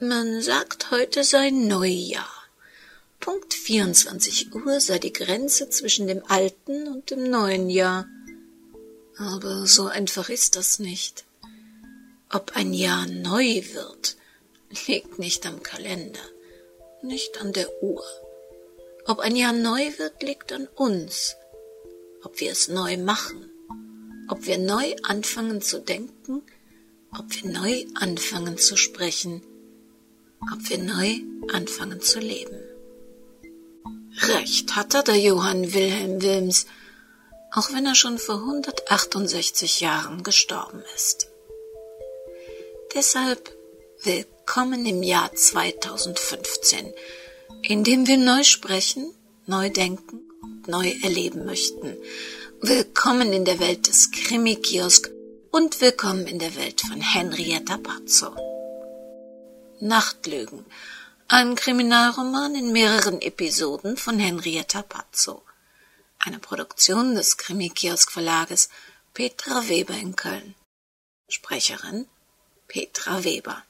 Man sagt, heute sei Neujahr. Punkt 24 Uhr sei die Grenze zwischen dem alten und dem neuen Jahr. Aber so einfach ist das nicht. Ob ein Jahr neu wird, liegt nicht am Kalender, nicht an der Uhr. Ob ein Jahr neu wird, liegt an uns, ob wir es neu machen, ob wir neu anfangen zu denken, ob wir neu anfangen zu sprechen, ob wir neu anfangen zu leben. Recht hatte der Johann Wilhelm Wilms, auch wenn er schon vor 168 Jahren gestorben ist. Deshalb willkommen im Jahr 2015, in dem wir neu sprechen, neu denken und neu erleben möchten. Willkommen in der Welt des Krimi-Kiosk und willkommen in der Welt von Henrietta Pazzo. Nachtlügen, ein Kriminalroman in mehreren Episoden von Henrietta Pazzo. Eine Produktion des Krimi-Kiosk Verlages Petra Weber in Köln. Sprecherin Petra Weber.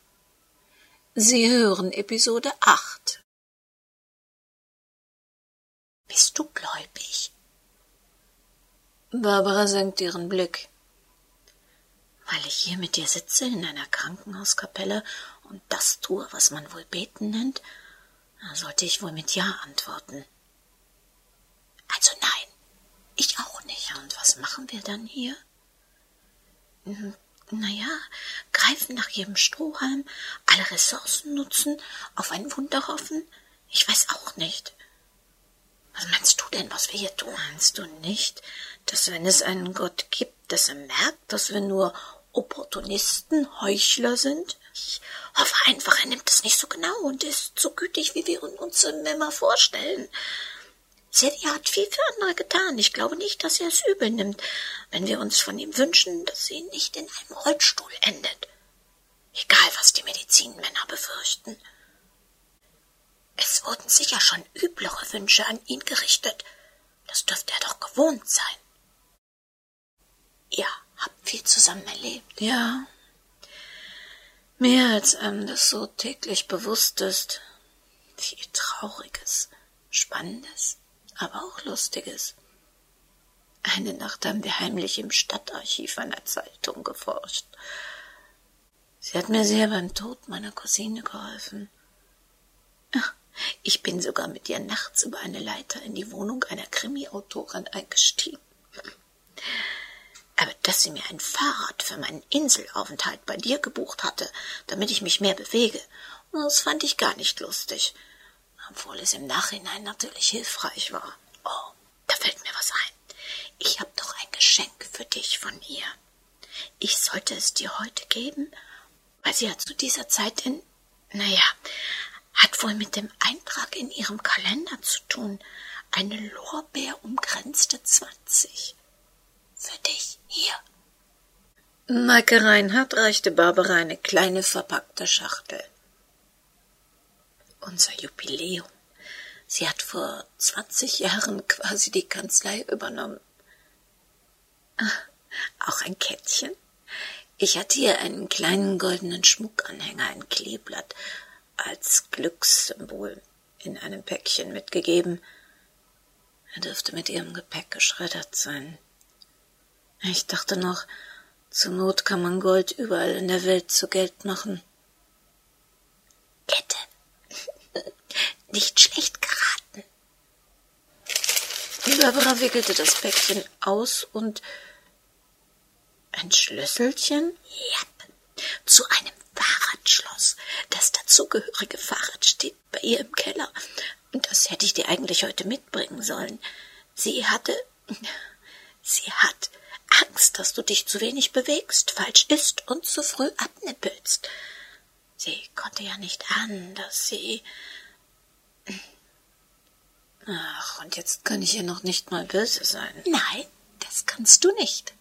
Sie hören Episode 8. Bist du gläubig? Barbara senkt ihren Blick. Ich hier mit dir sitze in einer Krankenhauskapelle und das tue, was man wohl beten nennt, sollte ich wohl mit Ja antworten. Also nein, ich auch nicht. Und was machen wir dann hier? Hm, naja, greifen nach jedem Strohhalm, alle Ressourcen nutzen, auf ein Wunder hoffen? Ich weiß auch nicht. Was meinst du denn, was wir hier tun? Meinst du nicht, dass wenn es einen Gott gibt, dass er merkt, dass wir nur Opportunisten, Heuchler sind? Ich hoffe einfach, er nimmt es nicht so genau und ist so gütig, wie wir uns immer vorstellen. Sadie hat viel für andere getan. Ich glaube nicht, dass er es übel nimmt, wenn wir uns von ihm wünschen, dass sie nicht in einem Rollstuhl endet. Egal, was die Medizinmänner befürchten. Es wurden sicher schon üblere Wünsche an ihn gerichtet. Das dürfte er doch gewohnt sein. Viel zusammen erlebt. Ja. Mehr als einem das so täglich bewusst ist. Viel Trauriges, Spannendes, aber auch Lustiges. Eine Nacht haben wir heimlich im Stadtarchiv einer Zeitung geforscht. Sie hat mir sehr beim Tod meiner Cousine geholfen. Ich bin sogar mit ihr nachts über eine Leiter in die Wohnung einer Krimi-Autorin eingestiegen. Dass sie mir ein Fahrrad für meinen Inselaufenthalt bei dir gebucht hatte, damit ich mich mehr bewege, das fand ich gar nicht lustig obwohl es im Nachhinein natürlich hilfreich war. Oh, da fällt mir was ein. Ich hab doch ein Geschenk für dich von ihr. Ich sollte es dir heute geben, weil sie ja zu dieser Zeit in, naja, hat wohl mit dem Eintrag in ihrem Kalender zu tun. Eine Lorbeerumgrenzte zwanzig. Für dich hier. Maike Reinhardt reichte Barbara eine kleine verpackte Schachtel unser Jubiläum. Sie hat vor zwanzig Jahren quasi die Kanzlei übernommen. Auch ein Kettchen? Ich hatte ihr einen kleinen goldenen Schmuckanhänger, ein Kleeblatt, als Glückssymbol in einem Päckchen mitgegeben. Er dürfte mit ihrem Gepäck geschreddert sein. Ich dachte noch, zur Not kann man Gold überall in der Welt zu Geld machen. Kette, nicht schlecht geraten. Barbara wickelte das Päckchen aus und ein Schlüsselchen? Ja, zu einem Fahrradschloss. Das dazugehörige Fahrrad steht bei ihr im Keller. Das hätte ich dir eigentlich heute mitbringen sollen. Sie hatte. Sie hat Angst, dass du dich zu wenig bewegst, falsch isst und zu früh abnippelst. Sie konnte ja nicht ahnen, dass sie Ach, und jetzt kann ich ihr noch nicht mal böse sein. Nein, das kannst du nicht.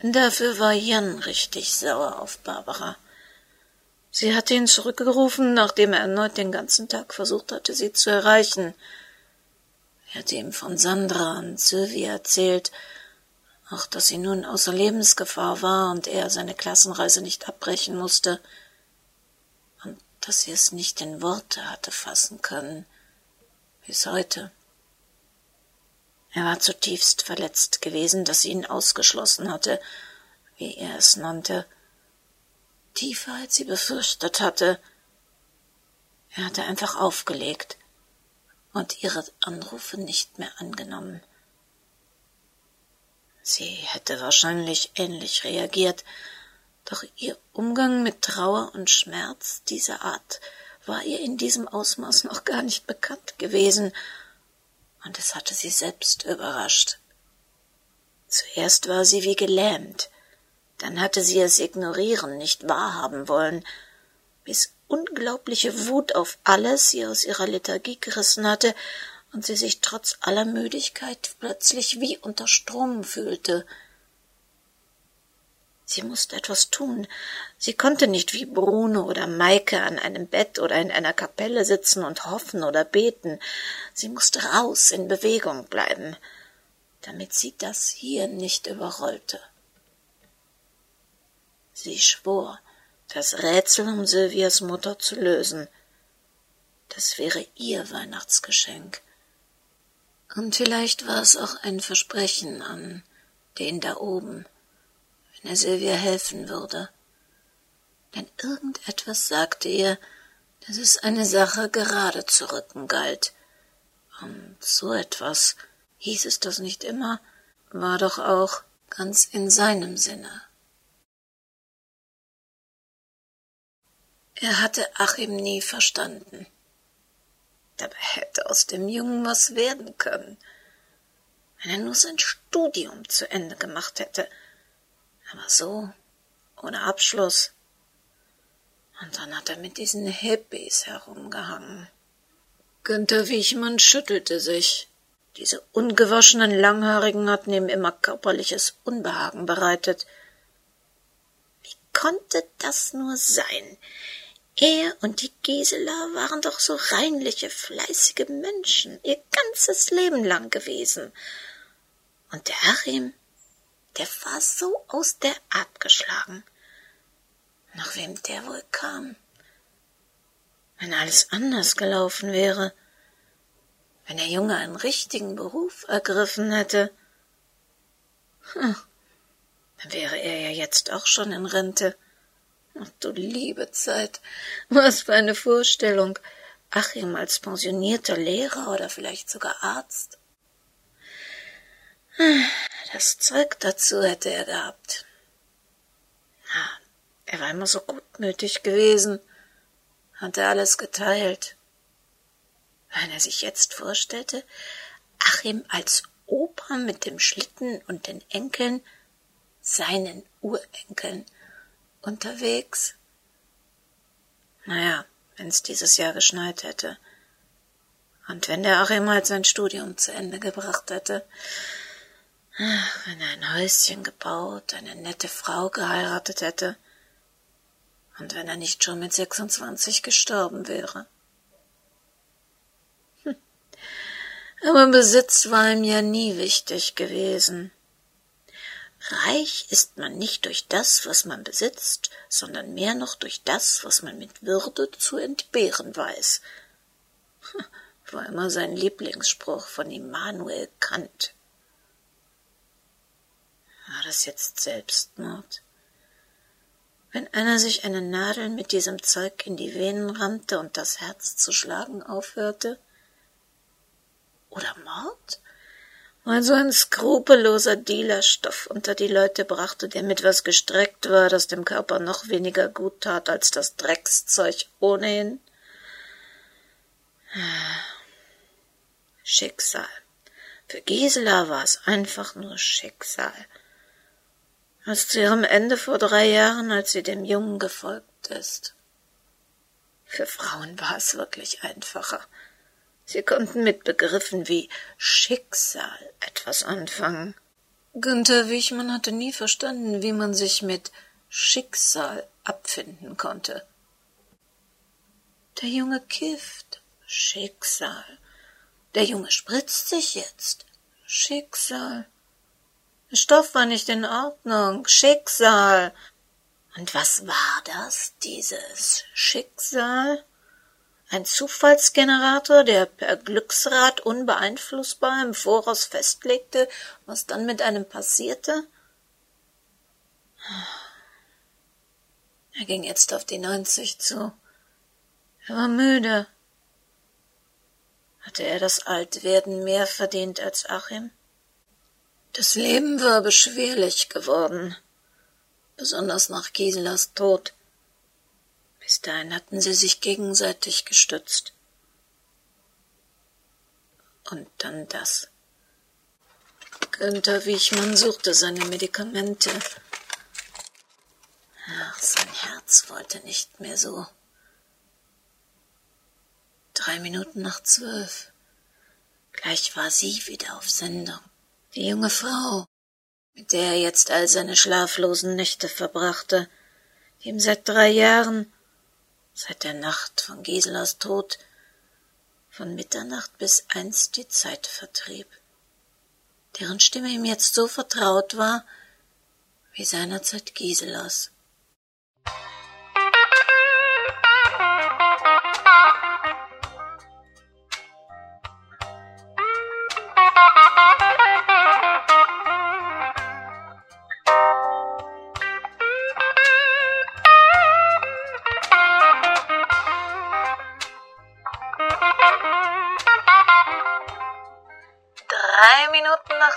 Dafür war Jan richtig sauer auf Barbara. Sie hatte ihn zurückgerufen, nachdem er erneut den ganzen Tag versucht hatte, sie zu erreichen. Er hatte ihm von Sandra und Sylvie erzählt, auch dass sie nun außer Lebensgefahr war und er seine Klassenreise nicht abbrechen musste. dass sie es nicht in Worte hatte fassen können. Bis heute. Er war zutiefst verletzt gewesen, dass sie ihn ausgeschlossen hatte, wie er es nannte, tiefer als sie befürchtet hatte. Er hatte einfach aufgelegt und ihre Anrufe nicht mehr angenommen. Sie hätte wahrscheinlich ähnlich reagiert, doch ihr Umgang mit Trauer und Schmerz dieser Art war ihr in diesem Ausmaß noch gar nicht bekannt gewesen, und es hatte sie selbst überrascht. Zuerst war sie wie gelähmt, dann hatte sie es ignorieren, nicht wahrhaben wollen, bis unglaubliche Wut auf alles sie aus ihrer Lethargie gerissen hatte und sie sich trotz aller Müdigkeit plötzlich wie unter Strom fühlte. Sie musste etwas tun. Sie konnte nicht wie Bruno oder Maike an einem Bett oder in einer Kapelle sitzen und hoffen oder beten. Sie musste raus, in Bewegung bleiben, damit sie das hier nicht überrollte. Sie schwor, das Rätsel um Sylvias Mutter zu lösen. Das wäre ihr Weihnachtsgeschenk. Und vielleicht war es auch ein Versprechen an den da oben, wenn er Sylvia helfen würde. Denn irgendetwas sagte ihr, dass es eine Sache gerade zu rücken galt. Und so etwas, hieß es das nicht immer, war doch auch ganz in seinem Sinne. Er hatte Achim nie verstanden. Dabei hätte aus dem Jungen was werden können, wenn er nur sein Studium zu Ende gemacht hätte. Aber so, ohne Abschluss. Und dann hat er mit diesen Hippies herumgehangen. Günther Wiechmann schüttelte sich. Diese ungewaschenen Langhaarigen hatten ihm immer körperliches Unbehagen bereitet. Wie konnte das nur sein? Er und die Gisela waren doch so reinliche, fleißige Menschen, ihr ganzes Leben lang gewesen. Und der Achim, der war so aus der Art geschlagen. Nach wem der wohl kam? Wenn alles anders gelaufen wäre, wenn der Junge einen richtigen Beruf ergriffen hätte, hm, dann wäre er ja jetzt auch schon in Rente. Ach du liebe Zeit, was für eine Vorstellung. Achim als pensionierter Lehrer oder vielleicht sogar Arzt. Das Zeug dazu hätte er gehabt. Er war immer so gutmütig gewesen, hatte alles geteilt. Wenn er sich jetzt vorstellte, Achim als Opa mit dem Schlitten und den Enkeln, seinen Urenkeln, unterwegs. Naja, wenn's dieses Jahr geschneit hätte. Und wenn der Achim halt sein Studium zu Ende gebracht hätte. Ach, wenn er ein Häuschen gebaut, eine nette Frau geheiratet hätte. Und wenn er nicht schon mit 26 gestorben wäre. Hm. Aber Besitz war ihm ja nie wichtig gewesen. Reich ist man nicht durch das, was man besitzt, sondern mehr noch durch das, was man mit Würde zu entbehren weiß. War immer sein Lieblingsspruch von Immanuel Kant. War das jetzt Selbstmord? Wenn einer sich eine Nadel mit diesem Zeug in die Venen rammte und das Herz zu schlagen aufhörte? Oder Mord? Weil so ein skrupelloser Dealer Stoff unter die Leute brachte, der mit was gestreckt war, das dem Körper noch weniger gut tat als das Dreckszeug ohnehin. Schicksal. Für Gisela war es einfach nur Schicksal. Als zu ihrem Ende vor drei Jahren, als sie dem Jungen gefolgt ist. Für Frauen war es wirklich einfacher. Sie konnten mit Begriffen wie Schicksal etwas anfangen. Günther Wichmann hatte nie verstanden, wie man sich mit Schicksal abfinden konnte. Der Junge kifft. Schicksal. Der Junge spritzt sich jetzt. Schicksal. Der Stoff war nicht in Ordnung. Schicksal. Und was war das, dieses Schicksal? Ein Zufallsgenerator, der per Glücksrad unbeeinflussbar im Voraus festlegte, was dann mit einem passierte? Er ging jetzt auf die neunzig zu. Er war müde. Hatte er das Altwerden mehr verdient als Achim? Das Leben war beschwerlich geworden, besonders nach Giselas Tod. Bis dahin hatten sie sich gegenseitig gestützt. Und dann das. Günther Wiechmann suchte seine Medikamente. Ach, sein Herz wollte nicht mehr so. Drei Minuten nach zwölf. Gleich war sie wieder auf Sendung. Die junge Frau, mit der er jetzt all seine schlaflosen Nächte verbrachte, die ihm seit drei Jahren, seit der Nacht von Giselas Tod, von Mitternacht bis eins die Zeit vertrieb, deren Stimme ihm jetzt so vertraut war, wie seinerzeit Giselas.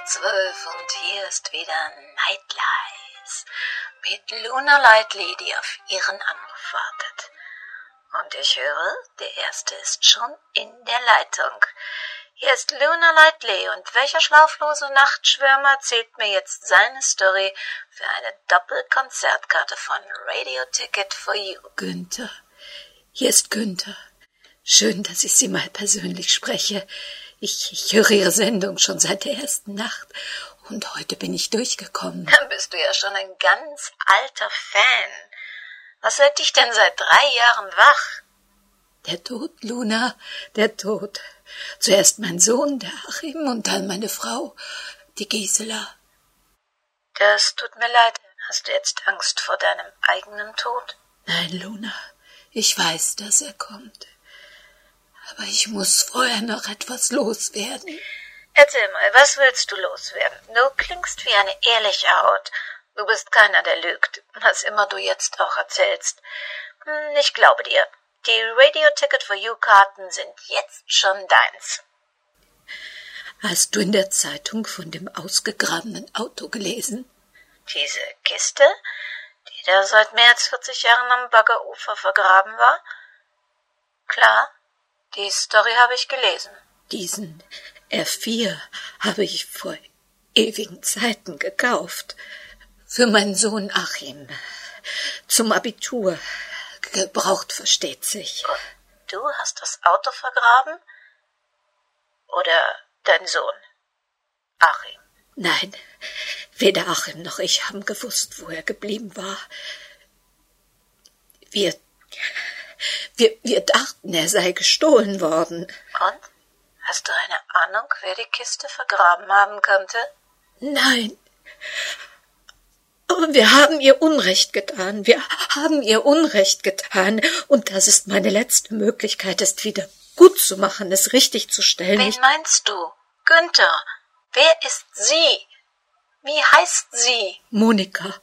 Zwölf und hier ist wieder Nightlies mit Luna Lightly, die auf ihren Anruf wartet. Und ich höre, der erste ist schon in der Leitung. Hier ist Luna Lightly und welcher schlaflose Nachtschwärmer erzählt mir jetzt seine Story für eine Doppelkonzertkarte von Radio Ticket for You? Günther. Hier ist Günther. Schön, dass ich Sie mal persönlich spreche. Ich, ich höre Ihre Sendung schon seit der ersten Nacht und heute bin ich durchgekommen. Dann bist du ja schon ein ganz alter Fan. Was hält dich denn seit drei Jahren wach? Der Tod, Luna, der Tod. Zuerst mein Sohn, der Achim, und dann meine Frau, die Gisela. Das tut mir leid. Hast du jetzt Angst vor deinem eigenen Tod? Nein, Luna. Ich weiß, dass er kommt. Aber ich muss vorher noch etwas loswerden. Erzähl mal, was willst du loswerden? Du klingst wie eine ehrliche Haut. Du bist keiner, der lügt, was immer du jetzt auch erzählst. Hm, ich glaube dir. Die Radio Ticket for You Karten sind jetzt schon deins. Hast du in der Zeitung von dem ausgegrabenen Auto gelesen? Diese Kiste, die da seit mehr als 40 Jahren am Baggerufer vergraben war? Klar, die Story habe ich gelesen. Diesen R4 habe ich vor ewigen Zeiten gekauft. Für meinen Sohn Achim. Zum Abitur. Gebraucht, versteht sich. Und du hast das Auto vergraben? Oder dein Sohn? Achim? Nein, weder Achim noch ich haben gewusst, wo er geblieben war. Wir wir, wir dachten, er sei gestohlen worden. Und? Hast du eine Ahnung, wer die Kiste vergraben haben könnte? Nein. Aber wir haben ihr Unrecht getan. Wir haben ihr Unrecht getan. Und das ist meine letzte Möglichkeit, es wieder gut zu machen, es richtig zu stellen. Wen meinst du? Günther. Wer ist sie? Wie heißt sie? Monika.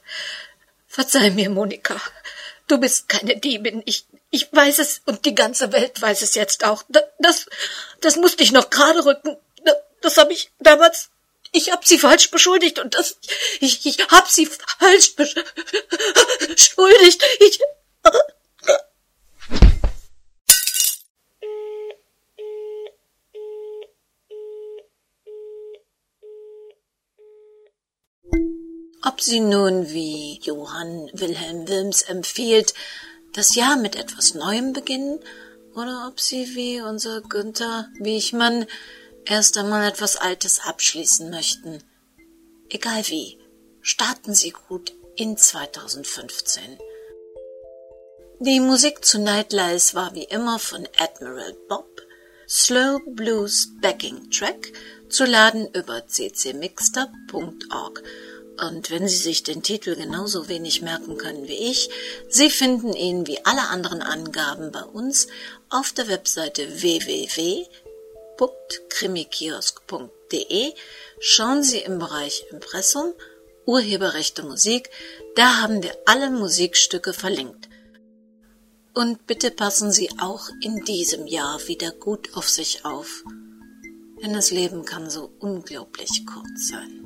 Verzeih mir, Monika. Du bist keine Diebin. Ich, ich weiß es und die ganze Welt weiß es jetzt auch. Das, das musste ich noch gerade rücken. Das, habe ich damals. Ich hab sie falsch beschuldigt und das. Ich, ich hab sie falsch beschuldigt. Ich. Ob sie nun, wie Johann Wilhelm Wilms empfiehlt, das Jahr mit etwas Neuem beginnen, oder ob sie, wie unser Günther Wiechmann, erst einmal etwas Altes abschließen möchten. Egal wie, starten Sie gut in 2015. Die Musik zu Nightlies war wie immer von Admiral Bob, Slow Blues Backing Track, zu laden über ccmixter.org Und wenn Sie sich den Titel genauso wenig merken können wie ich, Sie finden ihn wie alle anderen Angaben bei uns auf der Webseite www.krimikiosk.de. Schauen Sie im Bereich Impressum, Urheberrechte Musik, da haben wir alle Musikstücke verlinkt. Und bitte passen Sie auch in diesem Jahr wieder gut auf sich auf, denn das Leben kann so unglaublich kurz sein.